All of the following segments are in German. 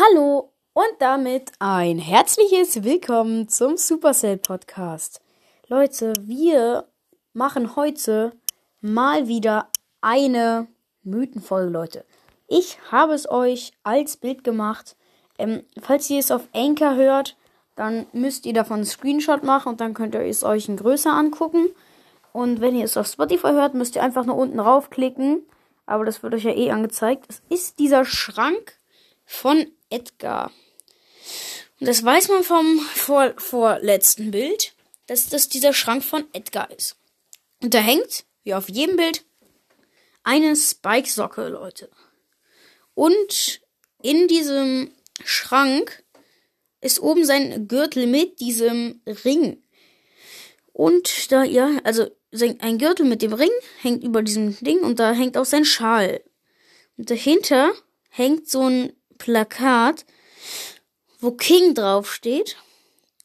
Hallo und damit ein herzliches Willkommen zum Supercell Podcast. Leute, wir machen heute mal wieder eine Mythenfolge, Leute. Ich habe es euch als Bild gemacht. Ähm, falls ihr es auf Anchor hört, dann müsst ihr davon einen Screenshot machen und dann könnt ihr es euch in größer angucken. Und wenn ihr es auf Spotify hört, müsst ihr einfach nur unten raufklicken. Aber das wird euch ja eh angezeigt. Es ist dieser Schrank von Edgar. Und das weiß man vom vor, vorletzten Bild, dass das dieser Schrank von Edgar ist. Und da hängt, wie auf jedem Bild, eine Spike-Socke, Leute. Und in diesem Schrank ist oben sein Gürtel mit diesem Ring. Und da, ja, also ein Gürtel mit dem Ring hängt über diesem Ding und da hängt auch sein Schal. Und dahinter hängt so ein Plakat, wo King draufsteht.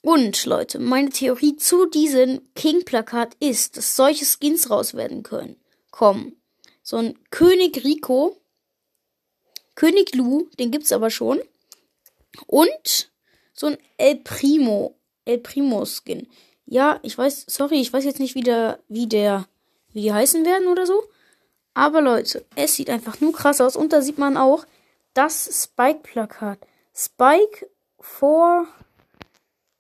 Und Leute, meine Theorie zu diesem King-Plakat ist, dass solche Skins raus werden können. Kommen. So ein König Rico, König Lu, den gibt's aber schon. Und so ein El Primo, El Primo Skin. Ja, ich weiß, sorry, ich weiß jetzt nicht, wie der, wie der, wie die heißen werden oder so. Aber Leute, es sieht einfach nur krass aus. Und da sieht man auch, das Spike-Plakat. Spike for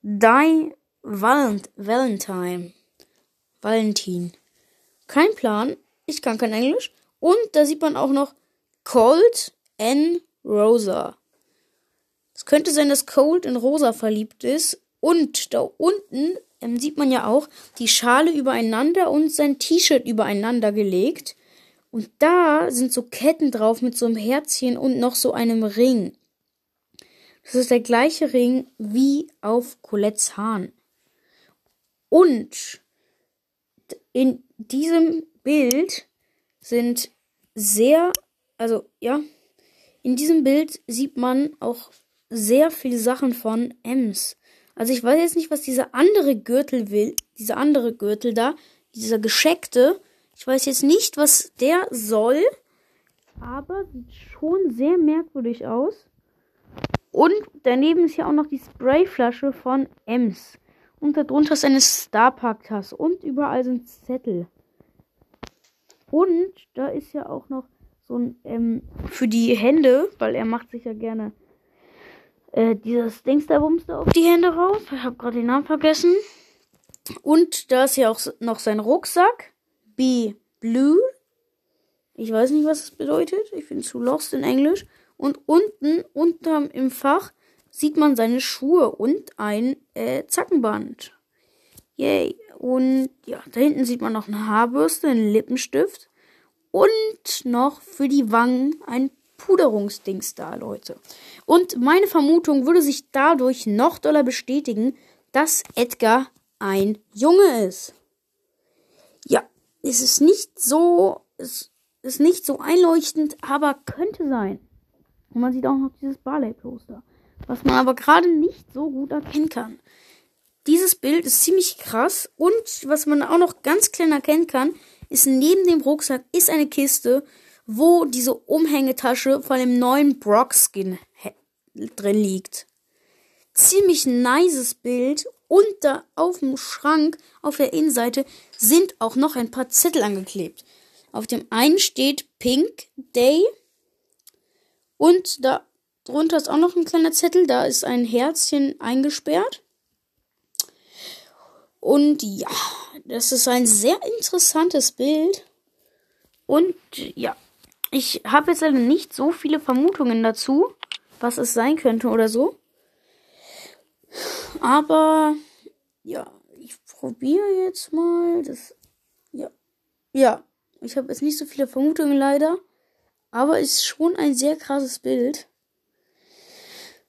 Die Valent Valentine. Valentin. Kein Plan. Ich kann kein Englisch. Und da sieht man auch noch Cold N. Rosa. Es könnte sein, dass Cold in Rosa verliebt ist. Und da unten ähm, sieht man ja auch die Schale übereinander und sein T-Shirt übereinander gelegt. Und da sind so Ketten drauf mit so einem Herzchen und noch so einem Ring. Das ist der gleiche Ring wie auf Colettes Hahn. Und in diesem Bild sind sehr, also ja, in diesem Bild sieht man auch sehr viele Sachen von Ems. Also ich weiß jetzt nicht, was dieser andere Gürtel will, dieser andere Gürtel da, dieser gescheckte, ich weiß jetzt nicht, was der soll, aber sieht schon sehr merkwürdig aus. Und daneben ist ja auch noch die Sprayflasche von Ems. Und darunter ist eine Starpark-Tasse. Und überall sind Zettel. Und da ist ja auch noch so ein, ähm, für die Hände, weil er macht sich ja gerne äh, dieses Dings da Bumster auf die Hände raus. Ich habe gerade den Namen vergessen. Und da ist ja auch noch sein Rucksack. B. Blue. Ich weiß nicht, was das bedeutet. Ich bin zu lost in Englisch. Und unten, unterm im Fach, sieht man seine Schuhe und ein äh, Zackenband. Yay. Und ja, da hinten sieht man noch eine Haarbürste, einen Lippenstift und noch für die Wangen ein Puderungsdings da, Leute. Und meine Vermutung würde sich dadurch noch doller bestätigen, dass Edgar ein Junge ist. Ja, es ist nicht so, es ist nicht so einleuchtend, aber könnte sein. Und man sieht auch noch dieses Barley-Poster, was man aber gerade nicht so gut erkennen kann. Dieses Bild ist ziemlich krass und was man auch noch ganz klein erkennen kann, ist neben dem Rucksack ist eine Kiste, wo diese Umhängetasche von dem neuen Brock-Skin drin liegt. Ziemlich nices Bild und da auf dem Schrank auf der Innenseite sind auch noch ein paar Zettel angeklebt. Auf dem einen steht Pink Day und da drunter ist auch noch ein kleiner Zettel, da ist ein Herzchen eingesperrt. Und ja, das ist ein sehr interessantes Bild. Und ja, ich habe jetzt leider nicht so viele Vermutungen dazu, was es sein könnte oder so. Aber ja, ich probiere jetzt mal das. Ja. Ja. Ich habe jetzt nicht so viele Vermutungen leider. Aber ist schon ein sehr krasses Bild.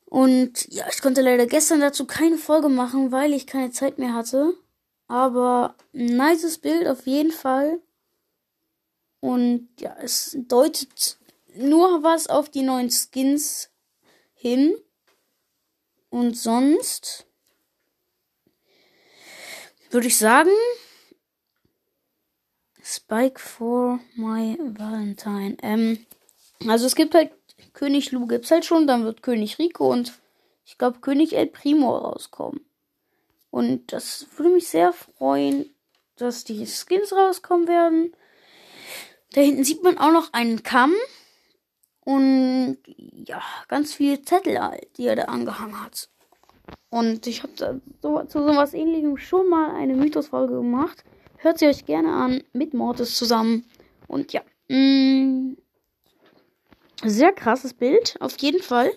Und ja, ich konnte leider gestern dazu keine Folge machen, weil ich keine Zeit mehr hatte. Aber ein nices Bild auf jeden Fall. Und ja, es deutet nur was auf die neuen Skins hin. Und sonst würde ich sagen, Spike for my Valentine. Ähm, also es gibt halt König Lu gibt's halt schon, dann wird König Rico und ich glaube König El Primo rauskommen. Und das würde mich sehr freuen, dass die Skins rauskommen werden. Da hinten sieht man auch noch einen Kamm. Und ja, ganz viele Zettel halt, die er da angehangen hat. Und ich habe so, zu sowas ähnlichem schon mal eine Mythos-Folge gemacht. Hört sie euch gerne an mit Mortis zusammen. Und ja. Mm, sehr krasses Bild, auf jeden Fall.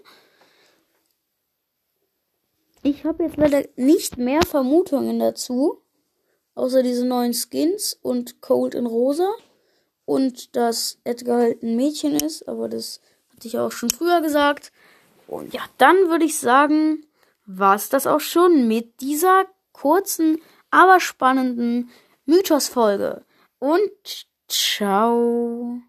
Ich habe jetzt leider nicht mehr Vermutungen dazu. Außer diese neuen Skins und Cold in Rosa. Und dass Edgar halt ein Mädchen ist. Aber das hatte ich auch schon früher gesagt. Und ja, dann würde ich sagen, war es das auch schon mit dieser kurzen, aber spannenden Mythos-Folge. Und ciao.